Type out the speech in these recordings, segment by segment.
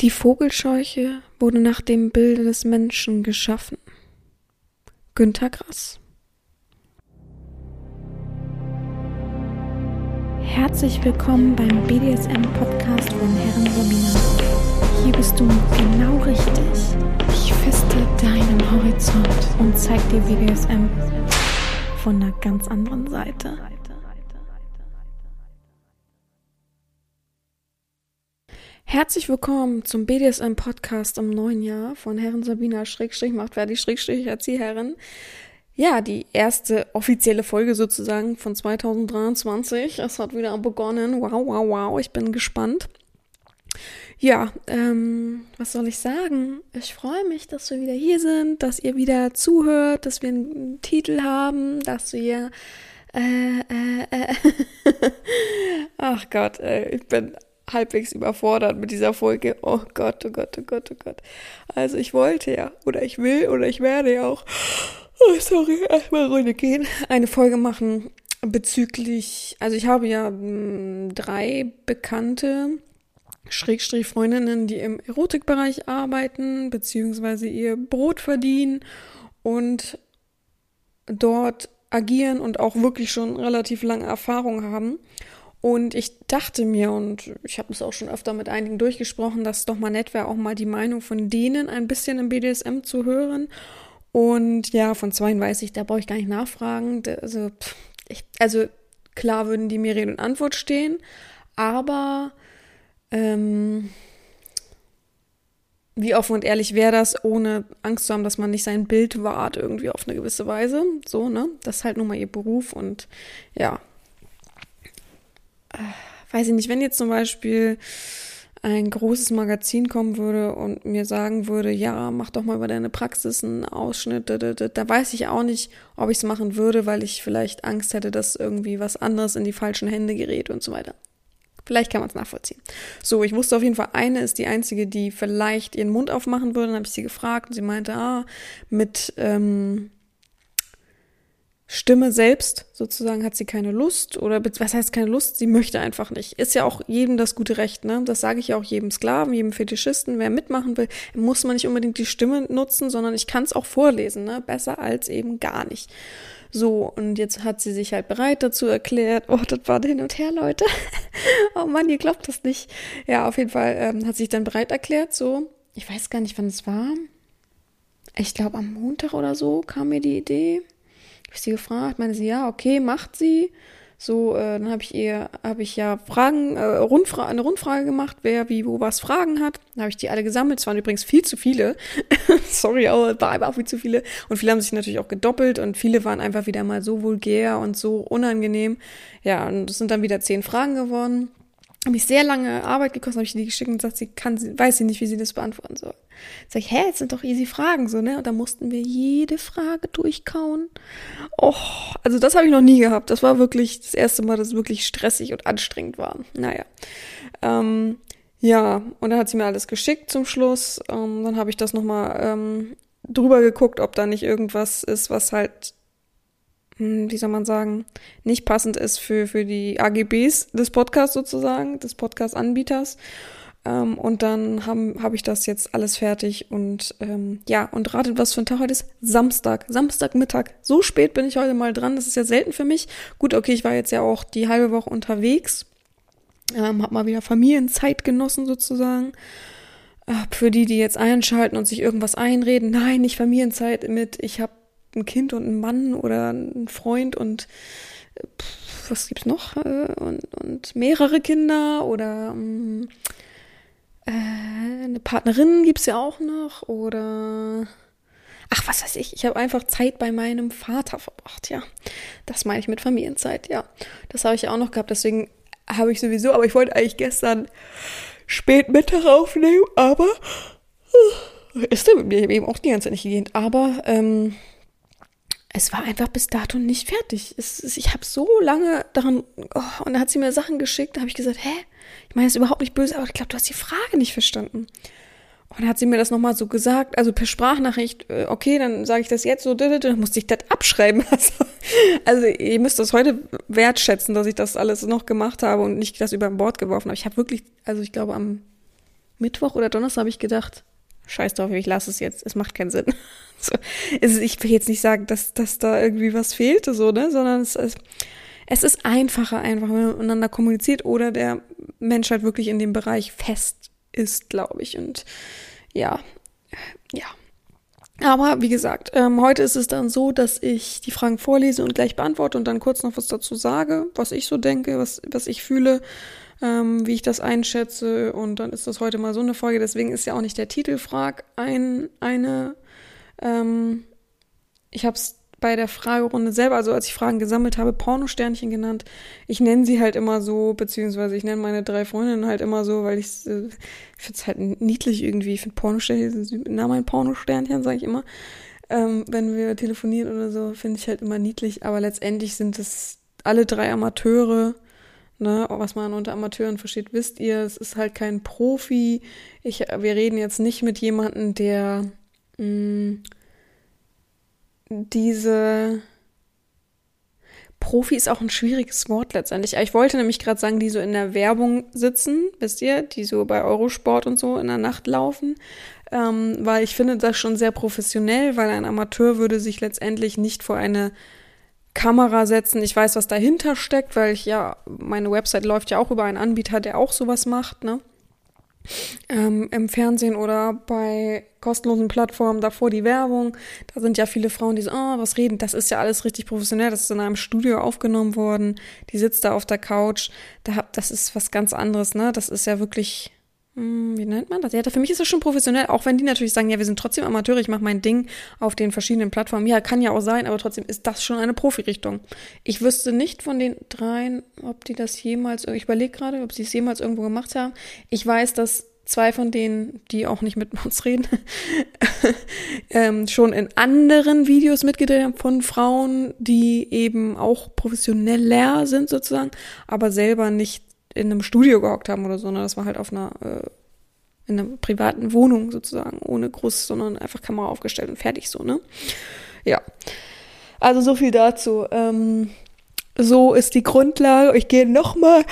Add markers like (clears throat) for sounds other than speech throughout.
Die Vogelscheuche wurde nach dem Bilde des Menschen geschaffen. Günter Grass. Herzlich willkommen beim BDSM-Podcast von Herren Romina. Hier bist du genau richtig. Ich feste deinen Horizont und zeig dir BDSM von einer ganz anderen Seite. Herzlich willkommen zum BDSM Podcast im neuen Jahr von Herren Sabina Schrägstrich macht fertig Schrägstrich Erzieherin. Ja, die erste offizielle Folge sozusagen von 2023. Es hat wieder begonnen. Wow, wow, wow. Ich bin gespannt. Ja, ähm, was soll ich sagen? Ich freue mich, dass wir wieder hier sind, dass ihr wieder zuhört, dass wir einen Titel haben, dass wir äh, äh, äh. (laughs) Ach Gott, äh, ich bin halbwegs überfordert mit dieser Folge. Oh Gott, oh Gott, oh Gott, oh Gott. Also ich wollte ja, oder ich will, oder ich werde ja auch, oh sorry, erstmal Runde gehen, eine Folge machen bezüglich, also ich habe ja hm, drei bekannte Schrägstrich Freundinnen, die im Erotikbereich arbeiten, beziehungsweise ihr Brot verdienen und dort agieren und auch wirklich schon relativ lange Erfahrung haben. Und ich dachte mir, und ich habe es auch schon öfter mit einigen durchgesprochen, dass es doch mal nett wäre, auch mal die Meinung von denen ein bisschen im BDSM zu hören. Und ja, von zweien weiß ich, da brauche ich gar nicht nachfragen. Also, ich, also klar würden die mir Rede und Antwort stehen, aber ähm, wie offen und ehrlich wäre das, ohne Angst zu haben, dass man nicht sein Bild wahrt, irgendwie auf eine gewisse Weise. So, ne? Das ist halt nun mal ihr Beruf und ja, weiß ich nicht, wenn jetzt zum Beispiel ein großes Magazin kommen würde und mir sagen würde, ja, mach doch mal über deine Praxis einen Ausschnitt, da, da, da, da weiß ich auch nicht, ob ich es machen würde, weil ich vielleicht Angst hätte, dass irgendwie was anderes in die falschen Hände gerät und so weiter. Vielleicht kann man es nachvollziehen. So, ich wusste auf jeden Fall, eine ist die einzige, die vielleicht ihren Mund aufmachen würde. Dann habe ich sie gefragt und sie meinte, ah, mit ähm, Stimme selbst sozusagen hat sie keine Lust oder was heißt keine Lust? Sie möchte einfach nicht. Ist ja auch jedem das gute Recht, ne? Das sage ich ja auch jedem Sklaven, jedem Fetischisten, wer mitmachen will, muss man nicht unbedingt die Stimme nutzen, sondern ich kann es auch vorlesen, ne? Besser als eben gar nicht. So, und jetzt hat sie sich halt bereit dazu erklärt. Oh, das war hin und her, Leute. (laughs) oh Mann, ihr glaubt das nicht. Ja, auf jeden Fall ähm, hat sich dann bereit erklärt, so. Ich weiß gar nicht, wann es war. Ich glaube, am Montag oder so kam mir die Idee habe ich sie gefragt, meine sie, ja, okay, macht sie. So, äh, dann habe ich ihr, habe ich ja Fragen, äh, Rundfra eine Rundfrage gemacht, wer wie wo was Fragen hat. Dann habe ich die alle gesammelt. Es waren übrigens viel zu viele. (laughs) Sorry, aber war einfach viel zu viele. Und viele haben sich natürlich auch gedoppelt und viele waren einfach wieder mal so vulgär und so unangenehm. Ja, und es sind dann wieder zehn Fragen geworden. Habe ich sehr lange Arbeit gekostet, habe ich die geschickt und gesagt, sie kann, weiß sie nicht, wie sie das beantworten soll. Sag ich, hä, jetzt sind doch easy Fragen, so, ne? Und da mussten wir jede Frage durchkauen. Oh, also das habe ich noch nie gehabt. Das war wirklich das erste Mal, dass es wirklich stressig und anstrengend war. Naja. Ähm, ja, und dann hat sie mir alles geschickt zum Schluss. Ähm, dann habe ich das nochmal ähm, drüber geguckt, ob da nicht irgendwas ist, was halt, hm, wie soll man sagen, nicht passend ist für, für die AGBs des Podcasts sozusagen, des Podcast-Anbieters. Ähm, und dann habe hab ich das jetzt alles fertig und ähm, ja, und ratet, was für ein Tag heute ist? Samstag, Samstagmittag. So spät bin ich heute mal dran, das ist ja selten für mich. Gut, okay, ich war jetzt ja auch die halbe Woche unterwegs, ähm, hab mal wieder Familienzeit genossen sozusagen. Äh, für die, die jetzt einschalten und sich irgendwas einreden, nein, nicht Familienzeit mit, ich habe ein Kind und einen Mann oder einen Freund und äh, pff, was gibt's noch? Äh, und, und mehrere Kinder oder ähm, äh, eine Partnerin gibt's ja auch noch oder ach, was weiß ich, ich habe einfach Zeit bei meinem Vater verbracht, ja. Das meine ich mit Familienzeit, ja. Das habe ich auch noch gehabt, deswegen habe ich sowieso, aber ich wollte eigentlich gestern spät Mittag aufnehmen, aber äh, ist der mir eben auch die ganze Zeit nicht gegeben, aber ähm, es war einfach bis dato nicht fertig. Es, ich habe so lange daran, oh, und da hat sie mir Sachen geschickt, da habe ich gesagt, hä? Ich meine, es ist überhaupt nicht böse, aber ich glaube, du hast die Frage nicht verstanden. Und dann hat sie mir das nochmal so gesagt, also per Sprachnachricht, äh, okay, dann sage ich das jetzt so, dann musste ich das abschreiben. (laughs) Also, also ihr müsst das heute wertschätzen, dass ich das alles noch gemacht habe und nicht das über Bord geworfen habe. Ich habe wirklich, also ich glaube am Mittwoch oder Donnerstag habe ich gedacht, scheiß drauf, ich lasse es jetzt, es macht keinen Sinn. (laughs) So, also ich will jetzt nicht sagen, dass, dass da irgendwie was fehlte, so, ne, sondern es, es, es ist einfacher, einfach, wenn man miteinander kommuniziert oder der Mensch halt wirklich in dem Bereich fest ist, glaube ich. Und ja, ja. Aber wie gesagt, ähm, heute ist es dann so, dass ich die Fragen vorlese und gleich beantworte und dann kurz noch was dazu sage, was ich so denke, was, was ich fühle ähm, wie ich das einschätze. Und dann ist das heute mal so eine Folge. Deswegen ist ja auch nicht der Titelfrag ein, eine. Ähm, ich habe es bei der Fragerunde selber, also als ich Fragen gesammelt habe, Pornosternchen genannt. Ich nenne sie halt immer so, beziehungsweise ich nenne meine drei Freundinnen halt immer so, weil ich äh, finde es halt niedlich irgendwie. Ich finde Pornosternchen, Name ein Pornosternchen, sage ich immer. Ähm, wenn wir telefonieren oder so, finde ich halt immer niedlich. Aber letztendlich sind es alle drei Amateure, ne, was man unter Amateuren versteht, wisst ihr, es ist halt kein Profi. Ich, wir reden jetzt nicht mit jemandem, der mh, mm, diese Profi ist auch ein schwieriges Wort letztendlich. Ich wollte nämlich gerade sagen, die so in der Werbung sitzen, wisst ihr, die so bei Eurosport und so in der Nacht laufen, ähm, weil ich finde das schon sehr professionell, weil ein Amateur würde sich letztendlich nicht vor eine Kamera setzen. Ich weiß, was dahinter steckt, weil ich ja, meine Website läuft ja auch über einen Anbieter, der auch sowas macht, ne? Ähm, Im Fernsehen oder bei kostenlosen Plattformen, davor die Werbung. Da sind ja viele Frauen, die so, oh, was reden. Das ist ja alles richtig professionell. Das ist in einem Studio aufgenommen worden. Die sitzt da auf der Couch. Da, das ist was ganz anderes, ne? Das ist ja wirklich wie nennt man das? Ja, für mich ist das schon professionell, auch wenn die natürlich sagen, ja, wir sind trotzdem Amateure, ich mache mein Ding auf den verschiedenen Plattformen. Ja, kann ja auch sein, aber trotzdem ist das schon eine Profirichtung. Ich wüsste nicht von den dreien, ob die das jemals, ich überlege gerade, ob sie es jemals irgendwo gemacht haben. Ich weiß, dass zwei von denen, die auch nicht mit uns reden, (laughs) ähm, schon in anderen Videos mitgedreht haben von Frauen, die eben auch professioneller sind sozusagen, aber selber nicht in einem Studio gehockt haben oder so, ne? Das war halt auf einer, äh, in einer privaten Wohnung sozusagen, ohne groß, sondern einfach Kamera aufgestellt und fertig so, ne? Ja. Also so viel dazu. Ähm, so ist die Grundlage. Ich gehe nochmal.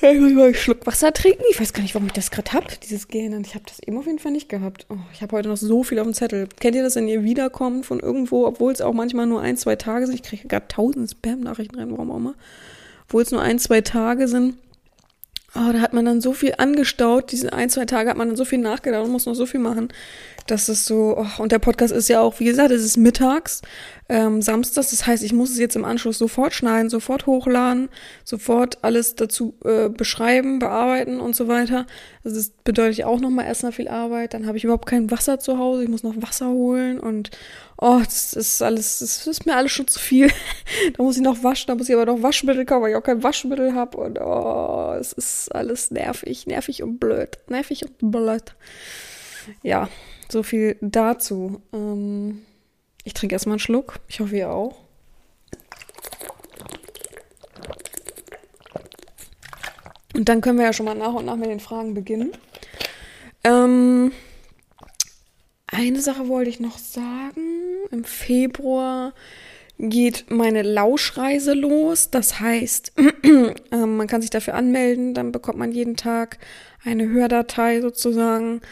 Ich muss mal einen Schluck Wasser trinken. Ich weiß gar nicht, warum ich das gerade habe, dieses Gähnen. Ich habe das eben auf jeden Fall nicht gehabt. Oh, ich habe heute noch so viel auf dem Zettel. Kennt ihr das, wenn ihr wiederkommt von irgendwo, obwohl es auch manchmal nur ein, zwei Tage sind? Ich kriege gerade tausend Spam-Nachrichten rein, warum auch immer obwohl es nur ein, zwei Tage sind. Oh, da hat man dann so viel angestaut. Diese ein, zwei Tage hat man dann so viel nachgedacht und muss noch so viel machen. Das ist so, oh, und der Podcast ist ja auch, wie gesagt, es ist mittags, ähm, samstags. Das heißt, ich muss es jetzt im Anschluss sofort schneiden, sofort hochladen, sofort alles dazu äh, beschreiben, bearbeiten und so weiter. Also das bedeutet auch nochmal erstmal viel Arbeit. Dann habe ich überhaupt kein Wasser zu Hause. Ich muss noch Wasser holen und oh, das ist alles, das ist mir alles schon zu viel. (laughs) da muss ich noch waschen, da muss ich aber noch Waschmittel kaufen, weil ich auch kein Waschmittel habe. Und oh, es ist alles nervig, nervig und blöd. Nervig und blöd. Ja, so viel dazu. Ähm, ich trinke erstmal einen Schluck. Ich hoffe, ihr auch. Und dann können wir ja schon mal nach und nach mit den Fragen beginnen. Ähm, eine Sache wollte ich noch sagen. Im Februar geht meine Lauschreise los. Das heißt, (clears throat) äh, man kann sich dafür anmelden, dann bekommt man jeden Tag eine Hördatei sozusagen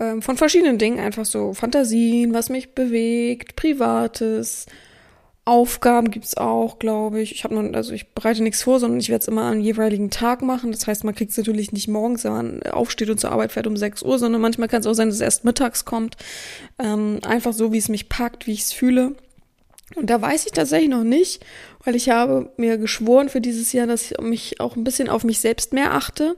ähm, von verschiedenen Dingen, einfach so Fantasien, was mich bewegt, Privates, Aufgaben gibt's auch, glaube ich. Ich habe noch, also ich bereite nichts vor, sondern ich werde es immer am jeweiligen Tag machen. Das heißt, man kriegt es natürlich nicht morgens, wenn man aufsteht und zur Arbeit fährt um 6 Uhr, sondern manchmal kann es auch sein, dass es erst mittags kommt. Ähm, einfach so, wie es mich packt, wie ich es fühle. Und da weiß ich tatsächlich noch nicht, weil ich habe mir geschworen für dieses Jahr, dass ich mich auch ein bisschen auf mich selbst mehr achte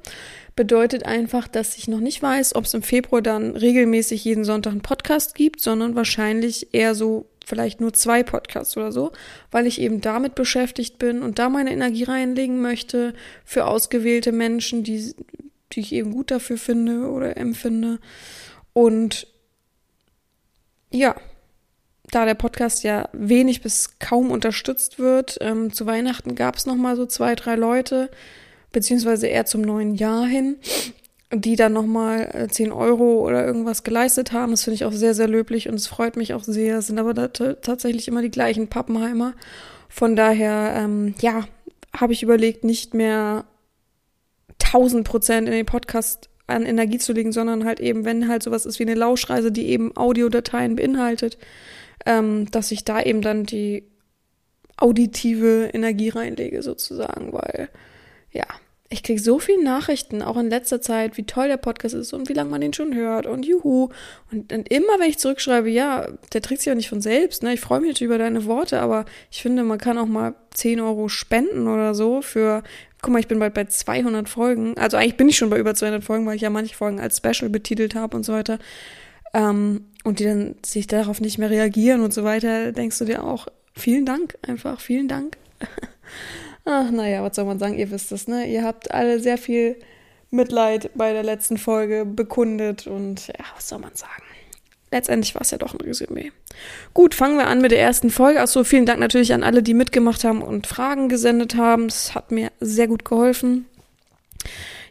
bedeutet einfach, dass ich noch nicht weiß, ob es im Februar dann regelmäßig jeden Sonntag einen Podcast gibt, sondern wahrscheinlich eher so vielleicht nur zwei Podcasts oder so, weil ich eben damit beschäftigt bin und da meine Energie reinlegen möchte für ausgewählte Menschen, die, die ich eben gut dafür finde oder empfinde. Und ja, da der Podcast ja wenig bis kaum unterstützt wird, ähm, zu Weihnachten gab es noch mal so zwei, drei Leute, beziehungsweise eher zum neuen Jahr hin, die dann nochmal 10 äh, Euro oder irgendwas geleistet haben. Das finde ich auch sehr, sehr löblich und es freut mich auch sehr. Es sind aber tatsächlich immer die gleichen Pappenheimer. Von daher, ähm, ja, habe ich überlegt, nicht mehr 1000 Prozent in den Podcast an Energie zu legen, sondern halt eben, wenn halt sowas ist wie eine Lauschreise, die eben Audiodateien beinhaltet, ähm, dass ich da eben dann die auditive Energie reinlege sozusagen, weil ja, ich kriege so viele Nachrichten, auch in letzter Zeit, wie toll der Podcast ist und wie lange man den schon hört und juhu. Und, und immer, wenn ich zurückschreibe, ja, der trägt sich ja nicht von selbst, ne? Ich freue mich natürlich über deine Worte, aber ich finde, man kann auch mal 10 Euro spenden oder so für, guck mal, ich bin bald bei 200 Folgen. Also eigentlich bin ich schon bei über 200 Folgen, weil ich ja manche Folgen als Special betitelt habe und so weiter. Ähm, und die dann sich darauf nicht mehr reagieren und so weiter, denkst du dir auch, vielen Dank, einfach, vielen Dank. (laughs) Ach, naja, was soll man sagen? Ihr wisst es, ne? Ihr habt alle sehr viel Mitleid bei der letzten Folge bekundet und ja, was soll man sagen? Letztendlich war es ja doch ein Resümee. Gut, fangen wir an mit der ersten Folge. Achso, vielen Dank natürlich an alle, die mitgemacht haben und Fragen gesendet haben. Das hat mir sehr gut geholfen.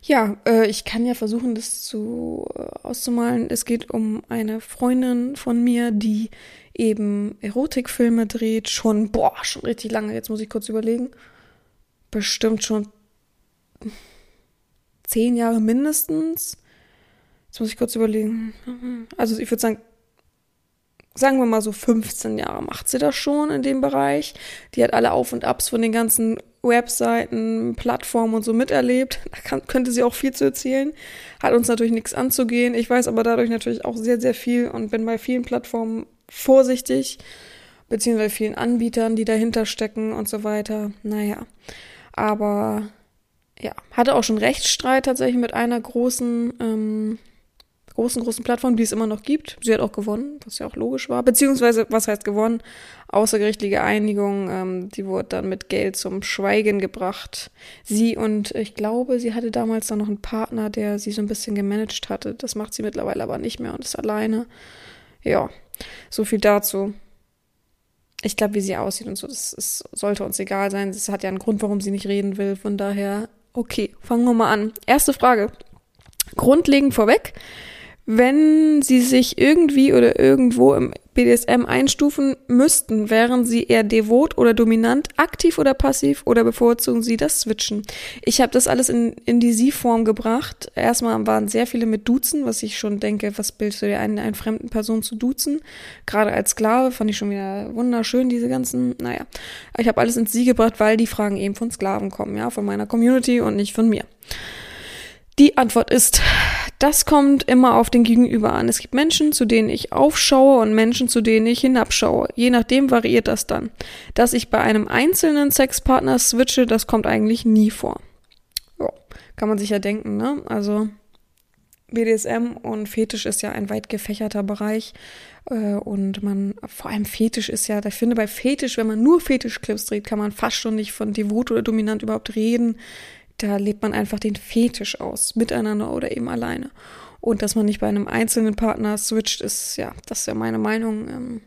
Ja, äh, ich kann ja versuchen, das zu äh, auszumalen. Es geht um eine Freundin von mir, die eben Erotikfilme dreht. Schon, boah, schon richtig lange. Jetzt muss ich kurz überlegen bestimmt schon zehn Jahre mindestens. Jetzt muss ich kurz überlegen. Also ich würde sagen, sagen wir mal so 15 Jahre macht sie das schon in dem Bereich. Die hat alle Auf und Abs von den ganzen Webseiten, Plattformen und so miterlebt. Da kann, könnte sie auch viel zu erzählen. Hat uns natürlich nichts anzugehen. Ich weiß aber dadurch natürlich auch sehr, sehr viel und bin bei vielen Plattformen vorsichtig, beziehungsweise vielen Anbietern, die dahinter stecken und so weiter. Naja. Aber ja, hatte auch schon Rechtsstreit tatsächlich mit einer großen, ähm, großen, großen Plattform, die es immer noch gibt. Sie hat auch gewonnen, was ja auch logisch war. Beziehungsweise, was heißt gewonnen? Außergerichtliche Einigung, ähm, die wurde dann mit Geld zum Schweigen gebracht. Sie und ich glaube, sie hatte damals dann noch einen Partner, der sie so ein bisschen gemanagt hatte. Das macht sie mittlerweile aber nicht mehr und ist alleine. Ja, so viel dazu ich glaube, wie sie aussieht und so, das ist, sollte uns egal sein. Das hat ja einen Grund, warum sie nicht reden will. Von daher, okay, fangen wir mal an. Erste Frage. Grundlegend vorweg, wenn sie sich irgendwie oder irgendwo im BDSM einstufen müssten, wären sie eher devot oder dominant, aktiv oder passiv oder bevorzugen sie das Switchen? Ich habe das alles in, in die Sie-Form gebracht. Erstmal waren sehr viele mit Duzen, was ich schon denke, was bildest du dir ein, einen fremden Person zu duzen? Gerade als Sklave fand ich schon wieder wunderschön, diese ganzen, naja. Ich habe alles ins Sie gebracht, weil die Fragen eben von Sklaven kommen, ja, von meiner Community und nicht von mir. Die Antwort ist, das kommt immer auf den Gegenüber an. Es gibt Menschen, zu denen ich aufschaue und Menschen, zu denen ich hinabschaue. Je nachdem variiert das dann. Dass ich bei einem einzelnen Sexpartner switche, das kommt eigentlich nie vor. Ja, kann man sich ja denken, ne? Also BDSM und Fetisch ist ja ein weit gefächerter Bereich. Äh, und man, vor allem Fetisch ist ja, ich finde bei Fetisch, wenn man nur Fetischclips dreht, kann man fast schon nicht von devot oder dominant überhaupt reden da lebt man einfach den Fetisch aus, miteinander oder eben alleine. Und dass man nicht bei einem einzelnen Partner switcht, ist ja, das ist ja meine Meinung, ähm,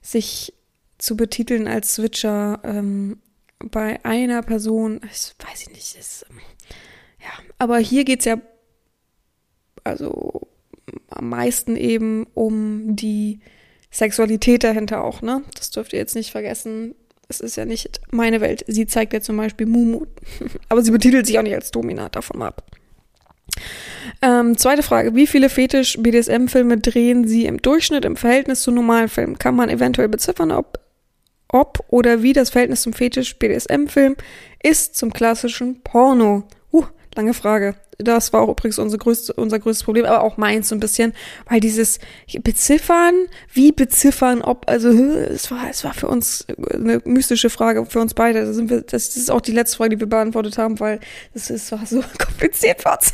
sich zu betiteln als Switcher ähm, bei einer Person, ich weiß ich nicht, ist, ähm, ja, aber hier geht es ja also am meisten eben um die Sexualität dahinter auch, ne? Das dürft ihr jetzt nicht vergessen es ist ja nicht meine Welt. Sie zeigt ja zum Beispiel Mumu, (laughs) aber sie betitelt sich auch nicht als Dominat, davon ab. Ähm, zweite Frage, wie viele Fetisch-BDSM-Filme drehen Sie im Durchschnitt im Verhältnis zu normalen Filmen? Kann man eventuell beziffern, ob, ob oder wie das Verhältnis zum Fetisch-BDSM-Film ist zum klassischen Porno? Uh, lange Frage. Das war auch übrigens unser, größte, unser größtes Problem, aber auch meins so ein bisschen, weil dieses Beziffern, wie beziffern, ob, also es war, es war für uns eine mystische Frage, für uns beide. Das, sind wir, das ist auch die letzte Frage, die wir beantwortet haben, weil das ist war so (laughs) kompliziert für uns.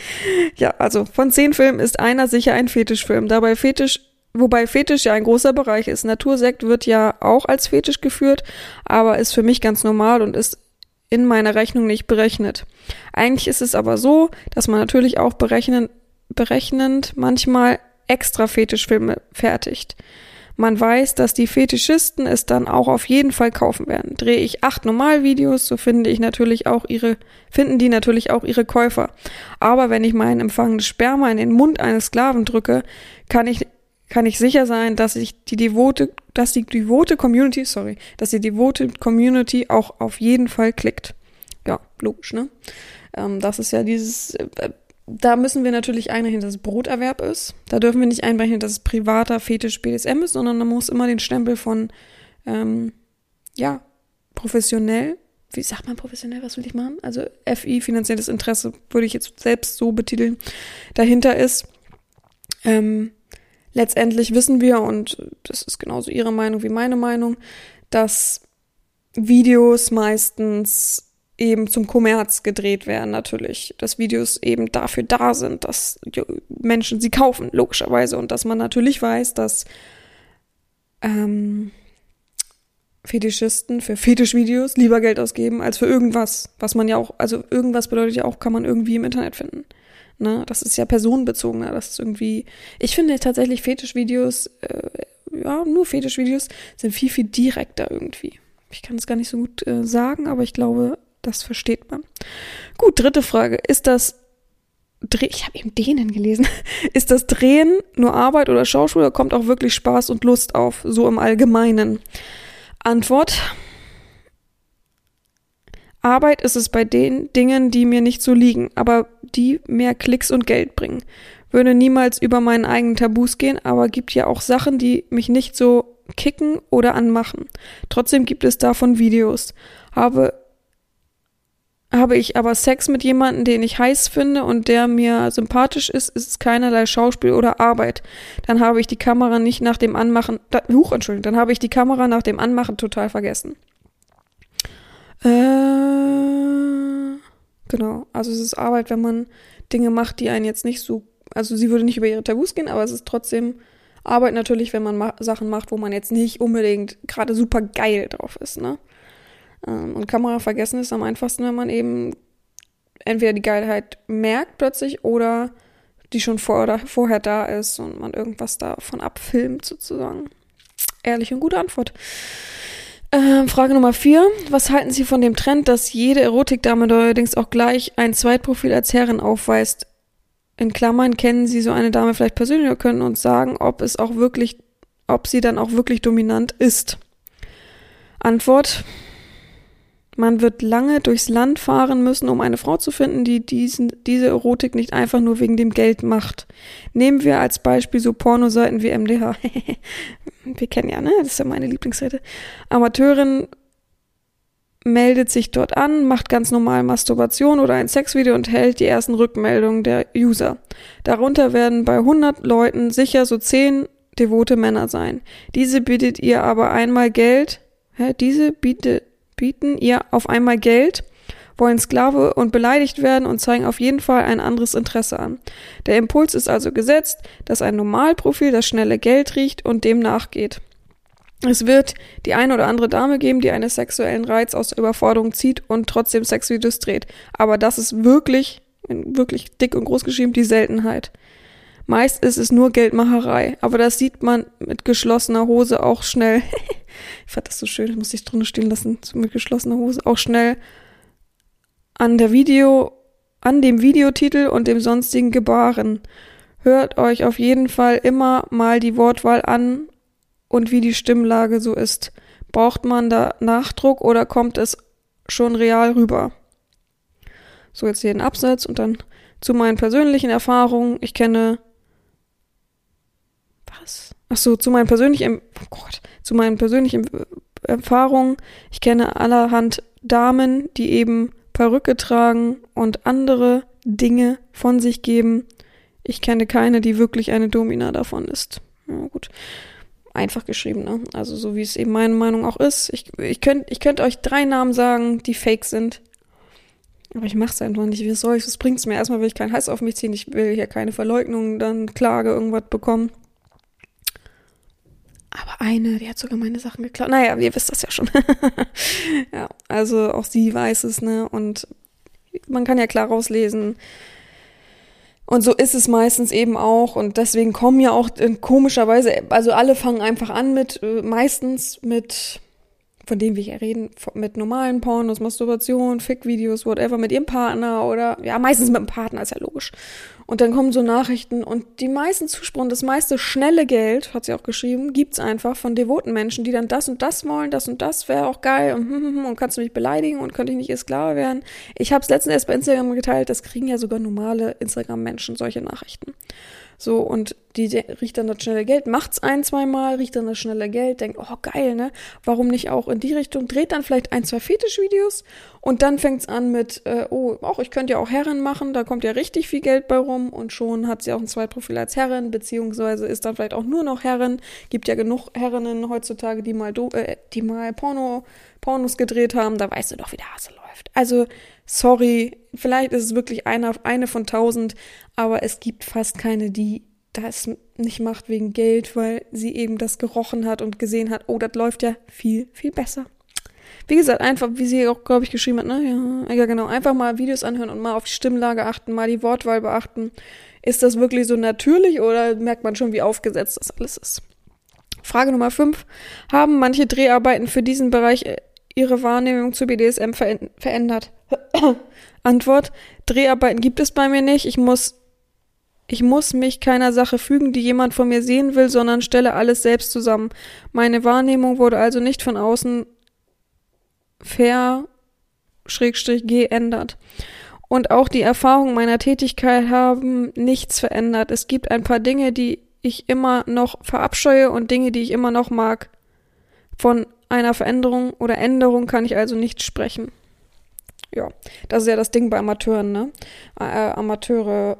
(laughs) ja, also von zehn Filmen ist einer sicher ein Fetischfilm. Dabei Fetisch Wobei Fetisch ja ein großer Bereich ist. Natursekt wird ja auch als Fetisch geführt, aber ist für mich ganz normal und ist in meiner Rechnung nicht berechnet. Eigentlich ist es aber so, dass man natürlich auch berechnen, berechnend manchmal extra Fetischfilme fertigt. Man weiß, dass die Fetischisten es dann auch auf jeden Fall kaufen werden. Drehe ich acht Normalvideos, so finde ich natürlich auch ihre, finden die natürlich auch ihre Käufer. Aber wenn ich mein empfangenes Sperma in den Mund eines Sklaven drücke, kann ich kann ich sicher sein, dass ich die devote, dass die devote Community, sorry, dass die devote Community auch auf jeden Fall klickt. Ja, logisch, ne? Ähm, das ist ja dieses, äh, da müssen wir natürlich einrechnen, dass es Broterwerb ist. Da dürfen wir nicht einrechnen, dass es privater Fetisch BDSM ist, sondern da muss immer den Stempel von, ähm, ja, professionell, wie sagt man professionell, was will ich machen? Also FI, finanzielles Interesse, würde ich jetzt selbst so betiteln, dahinter ist. Ähm, letztendlich wissen wir, und das ist genauso Ihre Meinung wie meine Meinung, dass Videos meistens eben zum Kommerz gedreht werden, natürlich. Dass Videos eben dafür da sind, dass Menschen sie kaufen, logischerweise. Und dass man natürlich weiß, dass ähm, Fetischisten für Fetischvideos lieber Geld ausgeben als für irgendwas, was man ja auch, also irgendwas bedeutet ja auch, kann man irgendwie im Internet finden. Ne? Das ist ja personenbezogener. Das ist irgendwie. Ich finde tatsächlich Fetischvideos, äh, ja, nur Fetischvideos sind viel, viel direkter irgendwie. Ich kann es gar nicht so gut äh, sagen, aber ich glaube, das versteht man. Gut, dritte Frage. Ist das Dreh, ich habe eben denen gelesen. (laughs) Ist das Drehen nur Arbeit oder Schauspiel oder kommt auch wirklich Spaß und Lust auf, so im Allgemeinen? Antwort. Arbeit ist es bei den Dingen, die mir nicht so liegen, aber die mehr Klicks und Geld bringen. Würde niemals über meinen eigenen Tabus gehen, aber gibt ja auch Sachen, die mich nicht so kicken oder anmachen. Trotzdem gibt es davon Videos. Habe habe ich aber Sex mit jemandem, den ich heiß finde und der mir sympathisch ist, ist es keinerlei Schauspiel oder Arbeit. Dann habe ich die Kamera nicht nach dem Anmachen, da, huch, Entschuldigung, dann habe ich die Kamera nach dem Anmachen total vergessen. Äh, genau, also es ist Arbeit, wenn man Dinge macht, die einen jetzt nicht so, also sie würde nicht über ihre Tabus gehen, aber es ist trotzdem Arbeit natürlich, wenn man ma Sachen macht, wo man jetzt nicht unbedingt gerade super geil drauf ist, ne? Ähm, und Kamera vergessen ist am einfachsten, wenn man eben entweder die Geilheit merkt plötzlich oder die schon vor oder vorher da ist und man irgendwas davon abfilmt sozusagen. Ehrliche und gute Antwort. Ähm, Frage Nummer vier. Was halten Sie von dem Trend, dass jede Erotikdame allerdings auch gleich ein Zweitprofil als Herrin aufweist? In Klammern kennen Sie so eine Dame vielleicht persönlich oder können uns sagen, ob es auch wirklich, ob sie dann auch wirklich dominant ist. Antwort. Man wird lange durchs Land fahren müssen, um eine Frau zu finden, die diesen, diese Erotik nicht einfach nur wegen dem Geld macht. Nehmen wir als Beispiel so Pornoseiten wie MDH. (laughs) wir kennen ja, ne? Das ist ja meine Lieblingsseite. Amateurin meldet sich dort an, macht ganz normal Masturbation oder ein Sexvideo und hält die ersten Rückmeldungen der User. Darunter werden bei 100 Leuten sicher so 10 devote Männer sein. Diese bietet ihr aber einmal Geld. Hä? Diese bietet bieten ihr auf einmal Geld, wollen Sklave und beleidigt werden und zeigen auf jeden Fall ein anderes Interesse an. Der Impuls ist also gesetzt, dass ein Normalprofil das schnelle Geld riecht und dem nachgeht. Es wird die eine oder andere Dame geben, die einen sexuellen Reiz aus der Überforderung zieht und trotzdem Sexvideos dreht. Aber das ist wirklich, wirklich dick und groß geschrieben, die Seltenheit. Meist ist es nur Geldmacherei, aber das sieht man mit geschlossener Hose auch schnell. (laughs) ich fand das so schön, das muss ich drunter stehen lassen, so mit geschlossener Hose auch schnell an der Video, an dem Videotitel und dem sonstigen Gebaren. Hört euch auf jeden Fall immer mal die Wortwahl an und wie die Stimmlage so ist. Braucht man da Nachdruck oder kommt es schon real rüber? So, jetzt hier ein Absatz und dann zu meinen persönlichen Erfahrungen. Ich kenne? Ach so, zu meinen persönlichen, oh Gott, zu meinen persönlichen Erfahrungen. Ich kenne allerhand Damen, die eben Perücke tragen und andere Dinge von sich geben. Ich kenne keine, die wirklich eine Domina davon ist. Ja, gut. Einfach geschrieben, ne? Also so wie es eben meine Meinung auch ist. Ich, ich könnte ich könnt euch drei Namen sagen, die fake sind. Aber ich mach's einfach nicht. Wie soll ich? Was bringt's mir? Erstmal will ich keinen Heiß auf mich ziehen. Ich will hier keine Verleugnung, dann Klage, irgendwas bekommen. Eine, die hat sogar meine Sachen geklaut. Naja, ihr wisst das ja schon. (laughs) ja, also auch sie weiß es, ne? Und man kann ja klar rauslesen. Und so ist es meistens eben auch. Und deswegen kommen ja auch äh, komischerweise, also alle fangen einfach an mit, äh, meistens mit von denen wir hier reden, mit normalen Pornos, Masturbation, Fick-Videos, whatever, mit ihrem Partner oder ja, meistens mit dem Partner, ist ja logisch. Und dann kommen so Nachrichten und die meisten Zuspruch, das meiste schnelle Geld, hat sie auch geschrieben, gibt's einfach von devoten Menschen, die dann das und das wollen, das und das wäre auch geil und, hm, hm, hm, und kannst du mich beleidigen und könnte ich nicht ihr Sklave werden. Ich habe es letztens erst bei Instagram geteilt, das kriegen ja sogar normale Instagram-Menschen solche Nachrichten. So, und die riecht dann das schnelle Geld, macht's ein, zweimal, riecht dann das schnelle Geld, denkt, oh geil, ne? Warum nicht auch in die Richtung? Dreht dann vielleicht ein, zwei Fetischvideos und dann fängt's an mit, äh, oh, auch ich könnte ja auch Herren machen, da kommt ja richtig viel Geld bei rum und schon hat sie auch ein Zweitprofil als Herrin, beziehungsweise ist dann vielleicht auch nur noch Herrin. Gibt ja genug Herrinnen heutzutage, die mal, do, äh, die mal Porno, Pornos gedreht haben, da weißt du doch, wie der Hase läuft. Also, sorry, vielleicht ist es wirklich eine, eine von tausend, aber es gibt fast keine, die das nicht macht wegen Geld, weil sie eben das gerochen hat und gesehen hat, oh, das läuft ja viel, viel besser. Wie gesagt, einfach, wie sie auch, glaube ich, geschrieben hat, ne? Ja, ja, genau. Einfach mal Videos anhören und mal auf die Stimmlage achten, mal die Wortwahl beachten. Ist das wirklich so natürlich oder merkt man schon, wie aufgesetzt das alles ist? Frage Nummer 5. Haben manche Dreharbeiten für diesen Bereich äh, ihre Wahrnehmung zu BDSM verändert? (coughs) Antwort, Dreharbeiten gibt es bei mir nicht. Ich muss, ich muss mich keiner Sache fügen, die jemand von mir sehen will, sondern stelle alles selbst zusammen. Meine Wahrnehmung wurde also nicht von außen ver, schrägstrich, geändert. Und auch die Erfahrungen meiner Tätigkeit haben nichts verändert. Es gibt ein paar Dinge, die ich immer noch verabscheue und Dinge, die ich immer noch mag. Von einer Veränderung oder Änderung kann ich also nicht sprechen ja, das ist ja das Ding bei Amateuren, ne? Äh, Amateure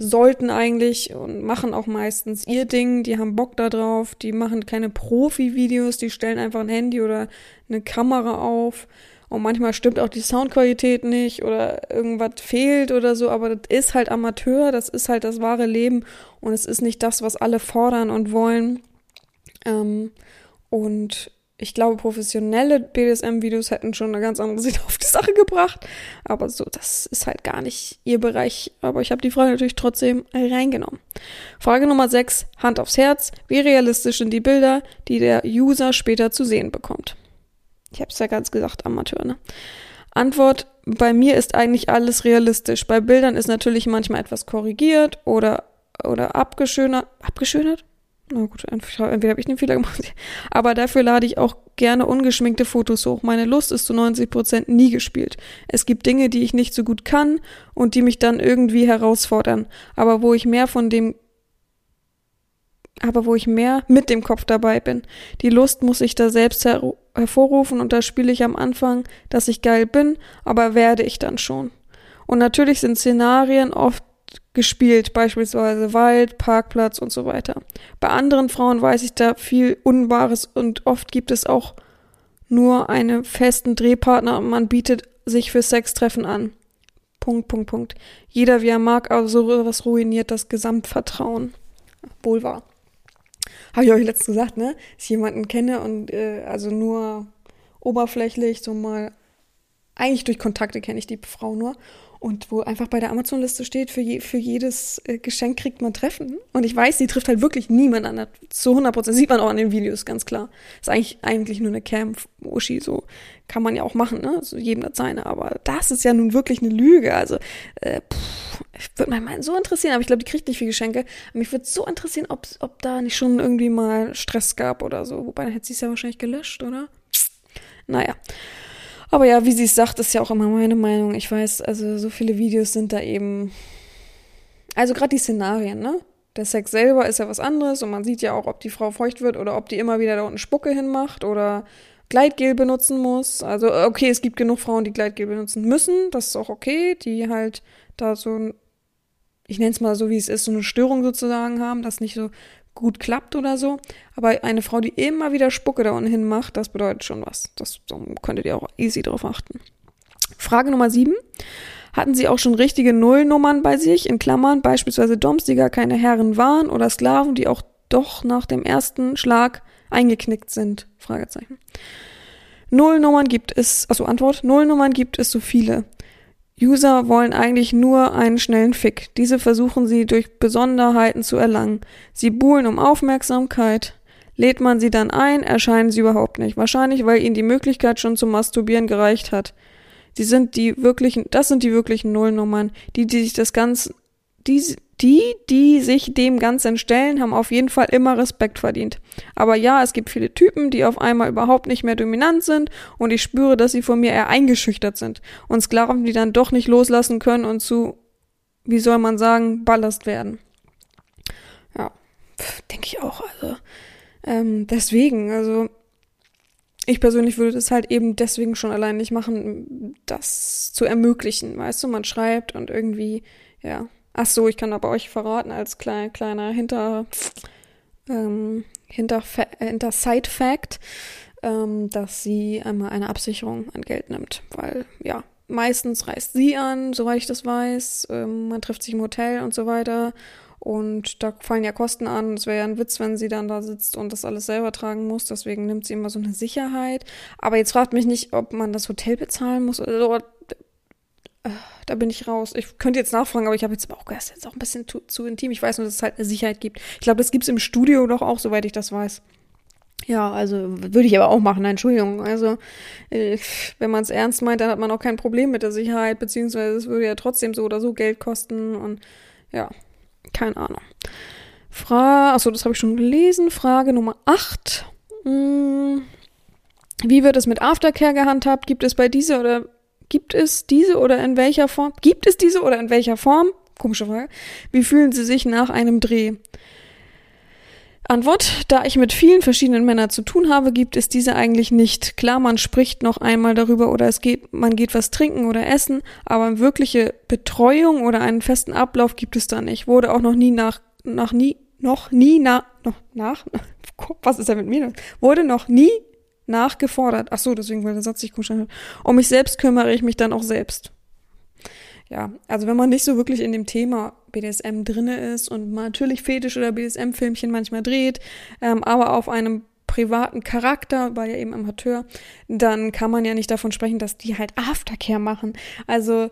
sollten eigentlich und machen auch meistens ihr Ding, die haben Bock da drauf, die machen keine Profi-Videos, die stellen einfach ein Handy oder eine Kamera auf und manchmal stimmt auch die Soundqualität nicht oder irgendwas fehlt oder so, aber das ist halt Amateur, das ist halt das wahre Leben und es ist nicht das, was alle fordern und wollen. Ähm, und ich glaube, professionelle BDSM-Videos hätten schon eine ganz andere (laughs) Sicht auf die Sache gebracht. Aber so, das ist halt gar nicht ihr Bereich. Aber ich habe die Frage natürlich trotzdem reingenommen. Frage Nummer 6, Hand aufs Herz. Wie realistisch sind die Bilder, die der User später zu sehen bekommt? Ich habe es ja ganz gesagt, Amateur, ne? Antwort, bei mir ist eigentlich alles realistisch. Bei Bildern ist natürlich manchmal etwas korrigiert oder, oder abgeschönert. Abgeschönert? Na gut, entweder habe ich den Fehler gemacht. (laughs) Aber dafür lade ich auch gerne ungeschminkte Fotos hoch. Meine Lust ist zu 90 Prozent nie gespielt. Es gibt Dinge, die ich nicht so gut kann und die mich dann irgendwie herausfordern. Aber wo ich mehr von dem, aber wo ich mehr mit dem Kopf dabei bin. Die Lust muss ich da selbst her hervorrufen und da spiele ich am Anfang, dass ich geil bin, aber werde ich dann schon. Und natürlich sind Szenarien oft gespielt, beispielsweise Wald, Parkplatz und so weiter. Bei anderen Frauen weiß ich da viel Unwahres und oft gibt es auch nur einen festen Drehpartner und man bietet sich für Sextreffen an. Punkt, Punkt, Punkt. Jeder wie er mag, aber sowas ruiniert das Gesamtvertrauen. Wohl wahr. Habe ich euch letztens gesagt, ne? Dass ich jemanden kenne und äh, also nur oberflächlich, so mal, eigentlich durch Kontakte kenne ich die Frau nur und wo einfach bei der Amazon-Liste steht, für, je, für jedes äh, Geschenk kriegt man Treffen. Und ich weiß, die trifft halt wirklich niemand an. Zu 100 Prozent sieht man auch an den Videos, ganz klar. Ist eigentlich, eigentlich nur eine Cam-Uschi, so kann man ja auch machen, ne? So jedem das seine. Aber das ist ja nun wirklich eine Lüge. Also, äh, pff, ich würde mich mal so interessieren, aber ich glaube, die kriegt nicht viel Geschenke. Aber mich würde so interessieren, ob, ob da nicht schon irgendwie mal Stress gab oder so. Wobei, dann hätte sie es ja wahrscheinlich gelöscht, oder? Naja. Aber ja, wie sie es sagt, ist ja auch immer meine Meinung. Ich weiß, also so viele Videos sind da eben. Also gerade die Szenarien, ne? Der Sex selber ist ja was anderes und man sieht ja auch, ob die Frau feucht wird oder ob die immer wieder da unten Spucke hinmacht oder Gleitgel benutzen muss. Also, okay, es gibt genug Frauen, die Gleitgel benutzen müssen. Das ist auch okay, die halt da so ich nenne es mal so, wie es ist, so eine Störung sozusagen haben, das nicht so gut klappt oder so. Aber eine Frau, die immer wieder Spucke da unten hin macht, das bedeutet schon was. Das so könntet ihr auch easy drauf achten. Frage Nummer sieben. Hatten Sie auch schon richtige Nullnummern bei sich, in Klammern, beispielsweise Doms, die gar keine Herren waren oder Sklaven, die auch doch nach dem ersten Schlag eingeknickt sind? Fragezeichen. Nullnummern gibt es, also Antwort, Nullnummern gibt es so viele. User wollen eigentlich nur einen schnellen Fick. Diese versuchen sie durch Besonderheiten zu erlangen. Sie buhlen um Aufmerksamkeit, Lädt man sie dann ein, erscheinen sie überhaupt nicht. Wahrscheinlich, weil ihnen die Möglichkeit schon zum Masturbieren gereicht hat. Die sind die wirklichen, das sind die wirklichen Nullnummern, die, die sich das ganz, die, die, die sich dem Ganzen stellen, haben auf jeden Fall immer Respekt verdient. Aber ja, es gibt viele Typen, die auf einmal überhaupt nicht mehr dominant sind und ich spüre, dass sie von mir eher eingeschüchtert sind und Sklaven, die dann doch nicht loslassen können und zu, wie soll man sagen, Ballast werden. Ja, denke ich auch. Also ähm, deswegen, also ich persönlich würde das halt eben deswegen schon allein nicht machen, das zu ermöglichen. Weißt du, man schreibt und irgendwie, ja, Ach so, ich kann aber euch verraten als klein, kleiner Hinter, ähm, Hinter, Hinter Side Fact, ähm, dass sie einmal eine Absicherung an Geld nimmt, weil ja meistens reist sie an, soweit ich das weiß. Ähm, man trifft sich im Hotel und so weiter. Und da fallen ja Kosten an. Es wäre ja ein Witz, wenn sie dann da sitzt und das alles selber tragen muss. Deswegen nimmt sie immer so eine Sicherheit. Aber jetzt fragt mich nicht, ob man das Hotel bezahlen muss. Also, da bin ich raus. Ich könnte jetzt nachfragen, aber ich habe jetzt auch, das ist jetzt auch ein bisschen zu, zu, intim. Ich weiß nur, dass es halt eine Sicherheit gibt. Ich glaube, das gibt es im Studio doch auch, soweit ich das weiß. Ja, also würde ich aber auch machen, Entschuldigung. Also, äh, wenn man es ernst meint, dann hat man auch kein Problem mit der Sicherheit, beziehungsweise es würde ja trotzdem so oder so Geld kosten und ja, keine Ahnung. Frage, achso, das habe ich schon gelesen. Frage Nummer 8. Hm, wie wird es mit Aftercare gehandhabt? Gibt es bei dieser oder Gibt es diese oder in welcher Form? Gibt es diese oder in welcher Form? Komische Frage. Wie fühlen Sie sich nach einem Dreh? Antwort, da ich mit vielen verschiedenen Männern zu tun habe, gibt es diese eigentlich nicht. Klar, man spricht noch einmal darüber oder es geht, man geht was trinken oder essen, aber wirkliche Betreuung oder einen festen Ablauf gibt es da nicht. Wurde auch noch nie nach, nach nie, noch nie nach, noch nach, (laughs) was ist da mit mir? Wurde noch nie nachgefordert. Ach so, deswegen, weil der Satz sich komisch anhört. Um mich selbst kümmere ich mich dann auch selbst. Ja, also wenn man nicht so wirklich in dem Thema BDSM drinne ist und natürlich Fetisch- oder BDSM-Filmchen manchmal dreht, ähm, aber auf einem privaten Charakter, weil ja eben Amateur, dann kann man ja nicht davon sprechen, dass die halt Aftercare machen. Also,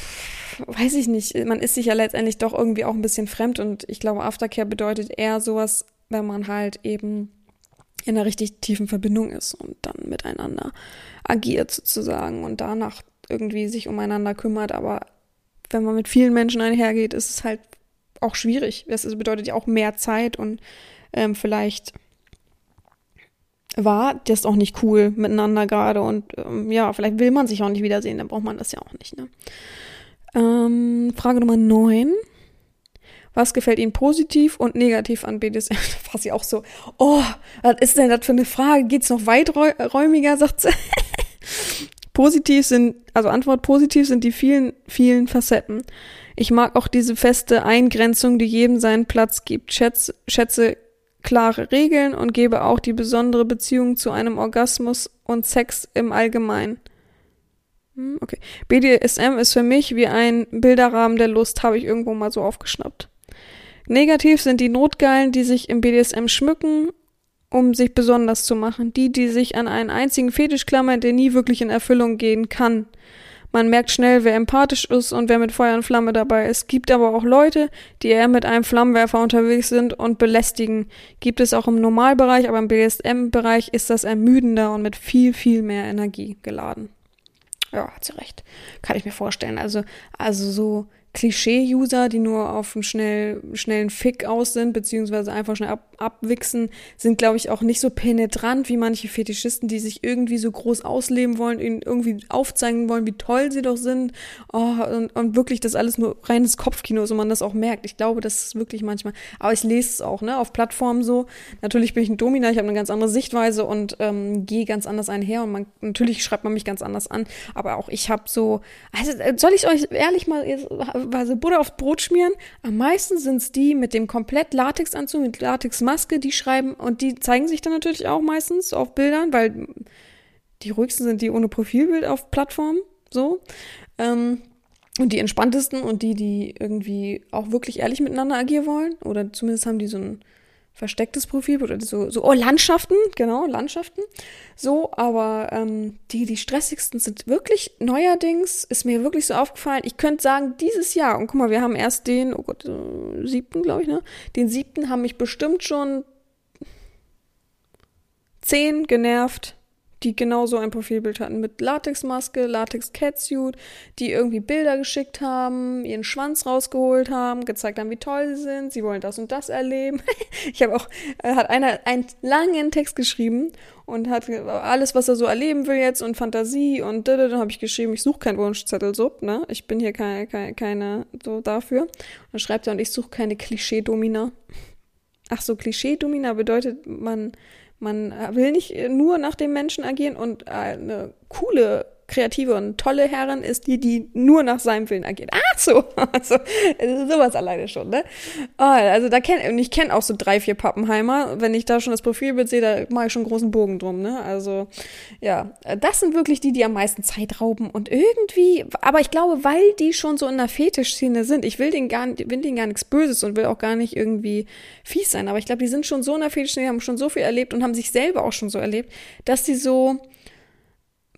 pff, weiß ich nicht, man ist sich ja letztendlich doch irgendwie auch ein bisschen fremd und ich glaube, Aftercare bedeutet eher sowas, wenn man halt eben in einer richtig tiefen Verbindung ist und dann miteinander agiert sozusagen und danach irgendwie sich umeinander kümmert. Aber wenn man mit vielen Menschen einhergeht, ist es halt auch schwierig. Das bedeutet ja auch mehr Zeit und ähm, vielleicht war das auch nicht cool miteinander gerade und ähm, ja, vielleicht will man sich auch nicht wiedersehen, dann braucht man das ja auch nicht. Ne? Ähm, Frage Nummer 9. Was gefällt Ihnen positiv und negativ an BDSM? (laughs) Da war sie auch so, oh, was ist denn das für eine Frage? Geht's noch weiträumiger, sagt sie. (laughs) positiv sind, also Antwort positiv sind die vielen, vielen Facetten. Ich mag auch diese feste Eingrenzung, die jedem seinen Platz gibt. Schätze, schätze klare Regeln und gebe auch die besondere Beziehung zu einem Orgasmus und Sex im Allgemeinen. Hm, okay. BDSM ist für mich wie ein Bilderrahmen der Lust, habe ich irgendwo mal so aufgeschnappt. Negativ sind die Notgeilen, die sich im BDSM schmücken, um sich besonders zu machen. Die, die sich an einen einzigen Fetisch klammern, der nie wirklich in Erfüllung gehen kann. Man merkt schnell, wer empathisch ist und wer mit Feuer und Flamme dabei ist. Es gibt aber auch Leute, die eher mit einem Flammenwerfer unterwegs sind und belästigen. Gibt es auch im Normalbereich, aber im BDSM-Bereich ist das ermüdender und mit viel, viel mehr Energie geladen. Ja, hat sie recht. Kann ich mir vorstellen. Also, also so Klischee-User, die nur auf einen schnell, schnellen Fick aus sind, beziehungsweise einfach schnell ab, abwichsen, sind, glaube ich, auch nicht so penetrant wie manche Fetischisten, die sich irgendwie so groß ausleben wollen, irgendwie aufzeigen wollen, wie toll sie doch sind. Oh, und, und wirklich das alles nur reines Kopfkino, so man das auch merkt. Ich glaube, das ist wirklich manchmal. Aber ich lese es auch, ne, auf Plattformen so. Natürlich bin ich ein Domina, ich habe eine ganz andere Sichtweise und ähm, gehe ganz anders einher und man, natürlich schreibt man mich ganz anders an. Aber auch ich habe so, also soll ich euch ehrlich mal also Butter aufs Brot schmieren. Am meisten sind es die mit dem komplett Latexanzug, mit Latexmaske, die schreiben und die zeigen sich dann natürlich auch meistens auf Bildern, weil die ruhigsten sind die ohne Profilbild auf Plattformen, so. Ähm, und die entspanntesten und die, die irgendwie auch wirklich ehrlich miteinander agieren wollen, oder zumindest haben die so ein verstecktes Profil oder so, so oh, Landschaften, genau, Landschaften. So, aber ähm, die, die stressigsten sind wirklich neuerdings, ist mir wirklich so aufgefallen, ich könnte sagen, dieses Jahr, und guck mal, wir haben erst den, oh Gott, äh, siebten, glaube ich, ne? Den siebten haben mich bestimmt schon zehn genervt, die genauso ein Profilbild hatten mit Latexmaske, Latex-Catsuit, die irgendwie Bilder geschickt haben, ihren Schwanz rausgeholt haben, gezeigt haben, wie toll sie sind, sie wollen das und das erleben. (laughs) ich habe auch, äh, hat einer einen langen Text geschrieben und hat alles, was er so erleben will jetzt und Fantasie und dann habe ich geschrieben, ich suche keinen Wunschzettel, so, ne? Ich bin hier keine, keine, keine so dafür. Und dann schreibt er, und ich suche keine Klischee-Domina. Ach so, Klischee-Domina bedeutet, man man will nicht nur nach dem Menschen agieren und eine coole kreative und tolle Herren ist die, die nur nach seinem Willen agiert. Ach so, (laughs) also, sowas alleine schon, ne? Oh, also da kenn, und ich kenne auch so drei, vier Pappenheimer. Wenn ich da schon das Profilbild sehe, da mache ich schon großen Bogen drum, ne? Also, ja, das sind wirklich die, die am meisten Zeit rauben und irgendwie, aber ich glaube, weil die schon so in der Fetischszene sind, ich will denen gar, will denen gar nichts Böses und will auch gar nicht irgendwie fies sein, aber ich glaube, die sind schon so in der Fetischszene, haben schon so viel erlebt und haben sich selber auch schon so erlebt, dass sie so,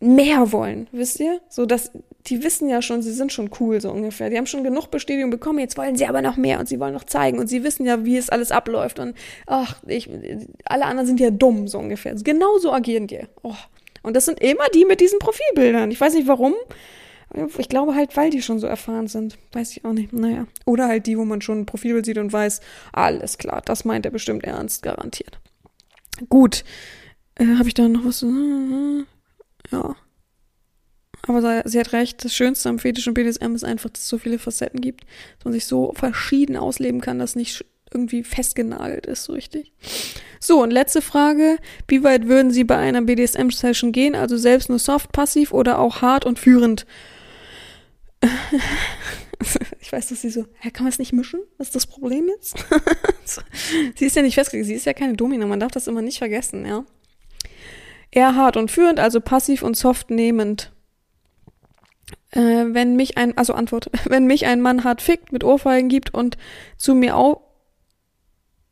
mehr wollen, wisst ihr? So dass die wissen ja schon, sie sind schon cool so ungefähr. Die haben schon genug Bestätigung bekommen, jetzt wollen sie aber noch mehr und sie wollen noch zeigen und sie wissen ja, wie es alles abläuft und ach, ich alle anderen sind ja dumm so ungefähr. Genau so agieren die. Oh. Und das sind immer die mit diesen Profilbildern. Ich weiß nicht warum. Ich glaube halt, weil die schon so erfahren sind. Weiß ich auch nicht. Naja. Oder halt die, wo man schon ein Profilbild sieht und weiß, alles klar, das meint er bestimmt ernst, garantiert. Gut. Äh, Habe ich da noch was? Ja. Aber sie hat recht, das Schönste am Fetisch und BDSM ist einfach, dass es so viele Facetten gibt, dass man sich so verschieden ausleben kann, dass nicht irgendwie festgenagelt ist, so richtig. So, und letzte Frage. Wie weit würden Sie bei einer BDSM-Session gehen? Also selbst nur soft, passiv oder auch hart und führend? (laughs) ich weiß, dass sie so, ja, kann man es nicht mischen? Was ist das Problem jetzt? (laughs) sie ist ja nicht festgelegt, sie ist ja keine Domina, man darf das immer nicht vergessen, ja. Eher hart und führend, also passiv und soft nehmend. Äh, wenn mich ein, also Antwort, (laughs) wenn mich ein Mann hart fickt, mit Ohrfeigen gibt und zu mir au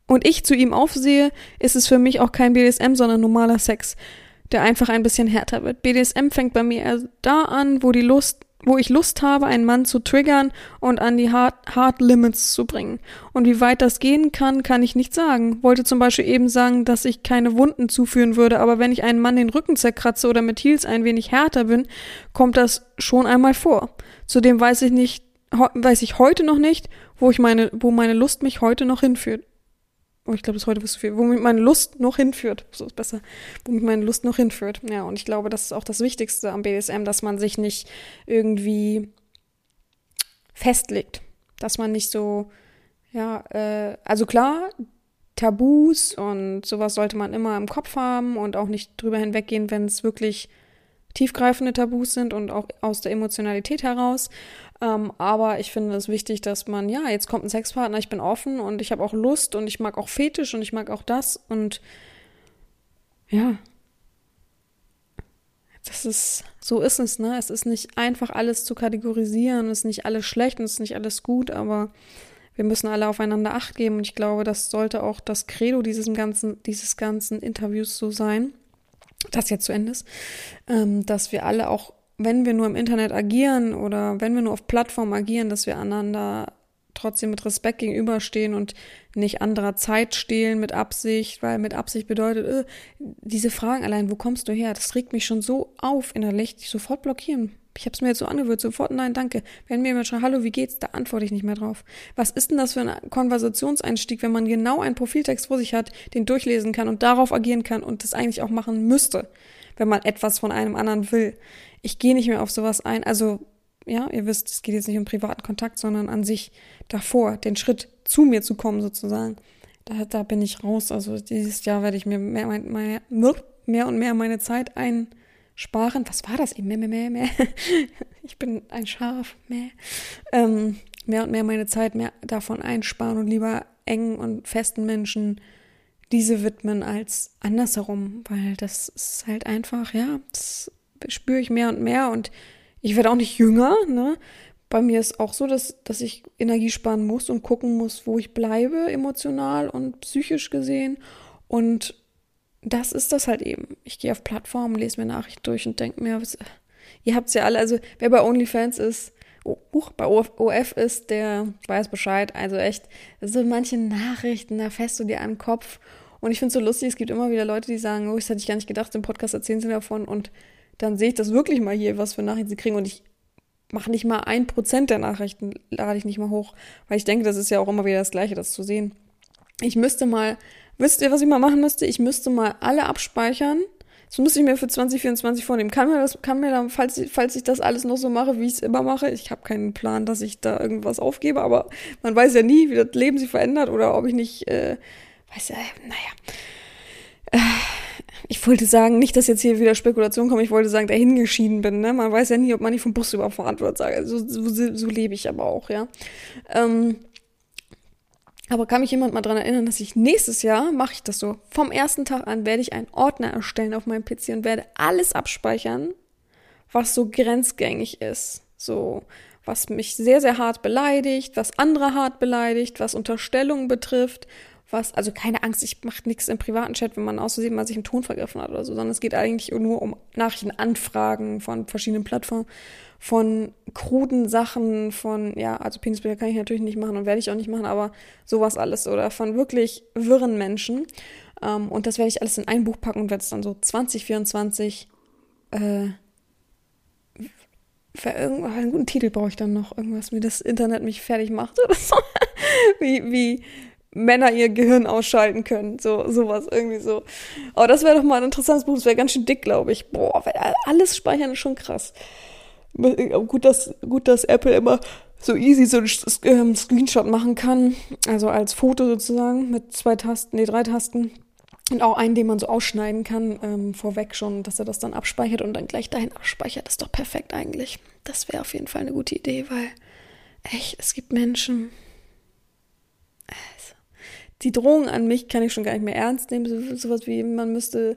und ich zu ihm aufsehe, ist es für mich auch kein BDSM, sondern normaler Sex, der einfach ein bisschen härter wird. BDSM fängt bei mir da an, wo die Lust wo ich Lust habe, einen Mann zu triggern und an die Hard, Hard Limits zu bringen. Und wie weit das gehen kann, kann ich nicht sagen. Wollte zum Beispiel eben sagen, dass ich keine Wunden zuführen würde, aber wenn ich einen Mann den Rücken zerkratze oder mit Heels ein wenig härter bin, kommt das schon einmal vor. Zudem weiß ich nicht, weiß ich heute noch nicht, wo ich meine, wo meine Lust mich heute noch hinführt. Oh, ich glaube, das heute ist zu viel. Wo mich meine Lust noch hinführt. So ist besser. Wo mich meine Lust noch hinführt. Ja, und ich glaube, das ist auch das Wichtigste am BDSM, dass man sich nicht irgendwie festlegt. Dass man nicht so, ja, äh, also klar, Tabus und sowas sollte man immer im Kopf haben und auch nicht drüber hinweggehen, wenn es wirklich tiefgreifende Tabus sind und auch aus der Emotionalität heraus. Ähm, aber ich finde es wichtig, dass man, ja, jetzt kommt ein Sexpartner, ich bin offen und ich habe auch Lust und ich mag auch Fetisch und ich mag auch das und ja. Das ist, so ist es, ne? Es ist nicht einfach alles zu kategorisieren, es ist nicht alles schlecht und es ist nicht alles gut, aber wir müssen alle aufeinander Acht geben und ich glaube, das sollte auch das Credo dieses ganzen, dieses ganzen Interviews so sein, das jetzt zu Ende ist, ähm, dass wir alle auch wenn wir nur im Internet agieren oder wenn wir nur auf Plattformen agieren, dass wir einander trotzdem mit Respekt gegenüberstehen und nicht anderer Zeit stehlen mit Absicht, weil mit Absicht bedeutet, äh, diese Fragen allein, wo kommst du her? Das regt mich schon so auf innerlich, die sofort blockieren. Ich habe es mir jetzt so angewöhnt, sofort nein, danke. Wenn mir jemand schreibt, hallo, wie geht's, da antworte ich nicht mehr drauf. Was ist denn das für ein Konversationseinstieg, wenn man genau einen Profiltext vor sich hat, den durchlesen kann und darauf agieren kann und das eigentlich auch machen müsste, wenn man etwas von einem anderen will ich gehe nicht mehr auf sowas ein. Also, ja, ihr wisst, es geht jetzt nicht um privaten Kontakt, sondern an sich davor, den Schritt zu mir zu kommen, sozusagen. Da, da bin ich raus. Also dieses Jahr werde ich mir mehr, mehr, mehr und mehr meine Zeit einsparen. Was war das eben? Mehr, mehr, mehr, mehr. (laughs) Ich bin ein Schaf, mehr. Ähm, mehr und mehr meine Zeit mehr davon einsparen und lieber engen und festen Menschen diese widmen als andersherum, weil das ist halt einfach, ja, das spüre ich mehr und mehr und ich werde auch nicht jünger, ne? Bei mir ist auch so, dass, dass ich Energie sparen muss und gucken muss, wo ich bleibe, emotional und psychisch gesehen. Und das ist das halt eben. Ich gehe auf Plattformen, lese mir Nachrichten durch und denke mir, was, ihr habt es ja alle, also wer bei OnlyFans ist, oh, uh, bei OF ist, der weiß Bescheid. Also echt, so manche Nachrichten, da fährst du dir an den Kopf Und ich finde es so lustig, es gibt immer wieder Leute, die sagen, oh, das hätte ich gar nicht gedacht, im Podcast erzählen sie davon. Und dann sehe ich das wirklich mal hier, was für Nachrichten sie kriegen. Und ich mache nicht mal ein Prozent der Nachrichten, lade ich nicht mal hoch. Weil ich denke, das ist ja auch immer wieder das Gleiche, das zu sehen. Ich müsste mal, wisst ihr, was ich mal machen müsste? Ich müsste mal alle abspeichern. Das muss ich mir für 2024 vornehmen. Kann mir das, kann mir dann, falls, falls ich das alles noch so mache, wie ich es immer mache, ich habe keinen Plan, dass ich da irgendwas aufgebe, aber man weiß ja nie, wie das Leben sich verändert oder ob ich nicht, äh, weiß ja, naja. Äh, ich wollte sagen, nicht, dass jetzt hier wieder Spekulation kommt, ich wollte sagen, dahin geschieden bin, ne? Man weiß ja nie, ob man nicht vom Bus überfahren wird, sage. So, so, so lebe ich aber auch, ja. Ähm, aber kann mich jemand mal dran erinnern, dass ich nächstes Jahr mache ich das so. Vom ersten Tag an werde ich einen Ordner erstellen auf meinem PC und werde alles abspeichern, was so grenzgängig ist. So, was mich sehr, sehr hart beleidigt, was andere hart beleidigt, was Unterstellungen betrifft was, also keine Angst, ich mache nichts im privaten Chat, wenn man auszusehen mal sich im Ton vergriffen hat oder so, sondern es geht eigentlich nur um Nachrichtenanfragen von verschiedenen Plattformen, von kruden Sachen, von, ja, also Penisbilder kann ich natürlich nicht machen und werde ich auch nicht machen, aber sowas alles oder von wirklich wirren Menschen. Ähm, und das werde ich alles in ein Buch packen und werde es dann so 2024 äh, für irgendwas, einen guten Titel brauche ich dann noch, irgendwas, wie das Internet mich fertig macht oder so. (laughs) wie, wie, Männer ihr Gehirn ausschalten können. So, sowas, irgendwie so. Aber das wäre doch mal ein interessantes Buch. Das wäre ganz schön dick, glaube ich. Boah, alles speichern ist schon krass. Gut, dass, gut, dass Apple immer so easy so ein ähm, Screenshot machen kann. Also als Foto sozusagen mit zwei Tasten, nee, drei Tasten. Und auch einen, den man so ausschneiden kann, ähm, vorweg schon, dass er das dann abspeichert und dann gleich dahin abspeichert. Das ist doch perfekt eigentlich. Das wäre auf jeden Fall eine gute Idee, weil echt, es gibt Menschen, die Drohung an mich kann ich schon gar nicht mehr ernst nehmen. So, sowas wie, man müsste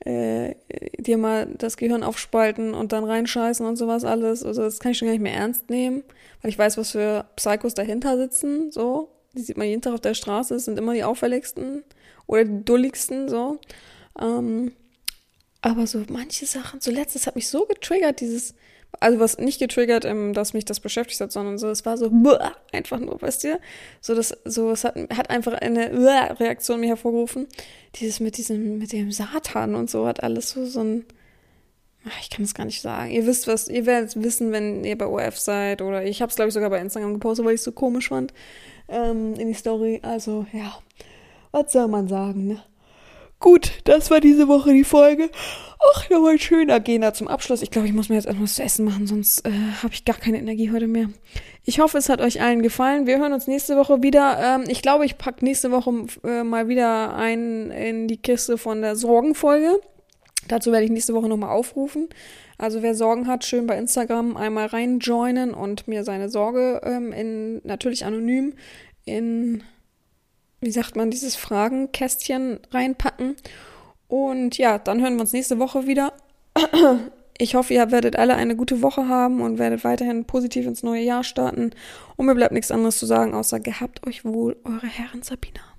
äh, dir mal das Gehirn aufspalten und dann reinscheißen und sowas alles. Also das kann ich schon gar nicht mehr ernst nehmen, weil ich weiß, was für Psychos dahinter sitzen. So, die sieht man jeden Tag auf der Straße. Das sind immer die auffälligsten oder die dulligsten. So, ähm, aber so manche Sachen. Zuletzt, das hat mich so getriggert, dieses also was nicht getriggert, ähm, dass mich das beschäftigt hat, sondern so, es war so einfach nur, weißt du? So, das, so, es hat, hat einfach eine Reaktion mir hervorgerufen. Dieses mit diesem, mit dem Satan und so hat alles so, so ein, ach, ich kann es gar nicht sagen. Ihr wisst was, ihr werdet wissen, wenn ihr bei OF seid oder ich habe es glaube ich sogar bei Instagram gepostet, weil ich es so komisch fand ähm, in die Story. Also ja, was soll man sagen, ne? Gut, das war diese Woche die Folge. Ach, nochmal ein schöner Agenda zum Abschluss. Ich glaube, ich muss mir jetzt etwas zu essen machen, sonst äh, habe ich gar keine Energie heute mehr. Ich hoffe, es hat euch allen gefallen. Wir hören uns nächste Woche wieder. Ähm, ich glaube, ich packe nächste Woche äh, mal wieder ein in die Kiste von der Sorgenfolge. Dazu werde ich nächste Woche nochmal aufrufen. Also wer Sorgen hat, schön bei Instagram einmal reinjoinen und mir seine Sorge ähm, in natürlich anonym in wie sagt man, dieses Fragenkästchen reinpacken. Und ja, dann hören wir uns nächste Woche wieder. (clears throat) Ich hoffe, ihr werdet alle eine gute Woche haben und werdet weiterhin positiv ins neue Jahr starten. Und mir bleibt nichts anderes zu sagen, außer gehabt euch wohl, eure Herren Sabina.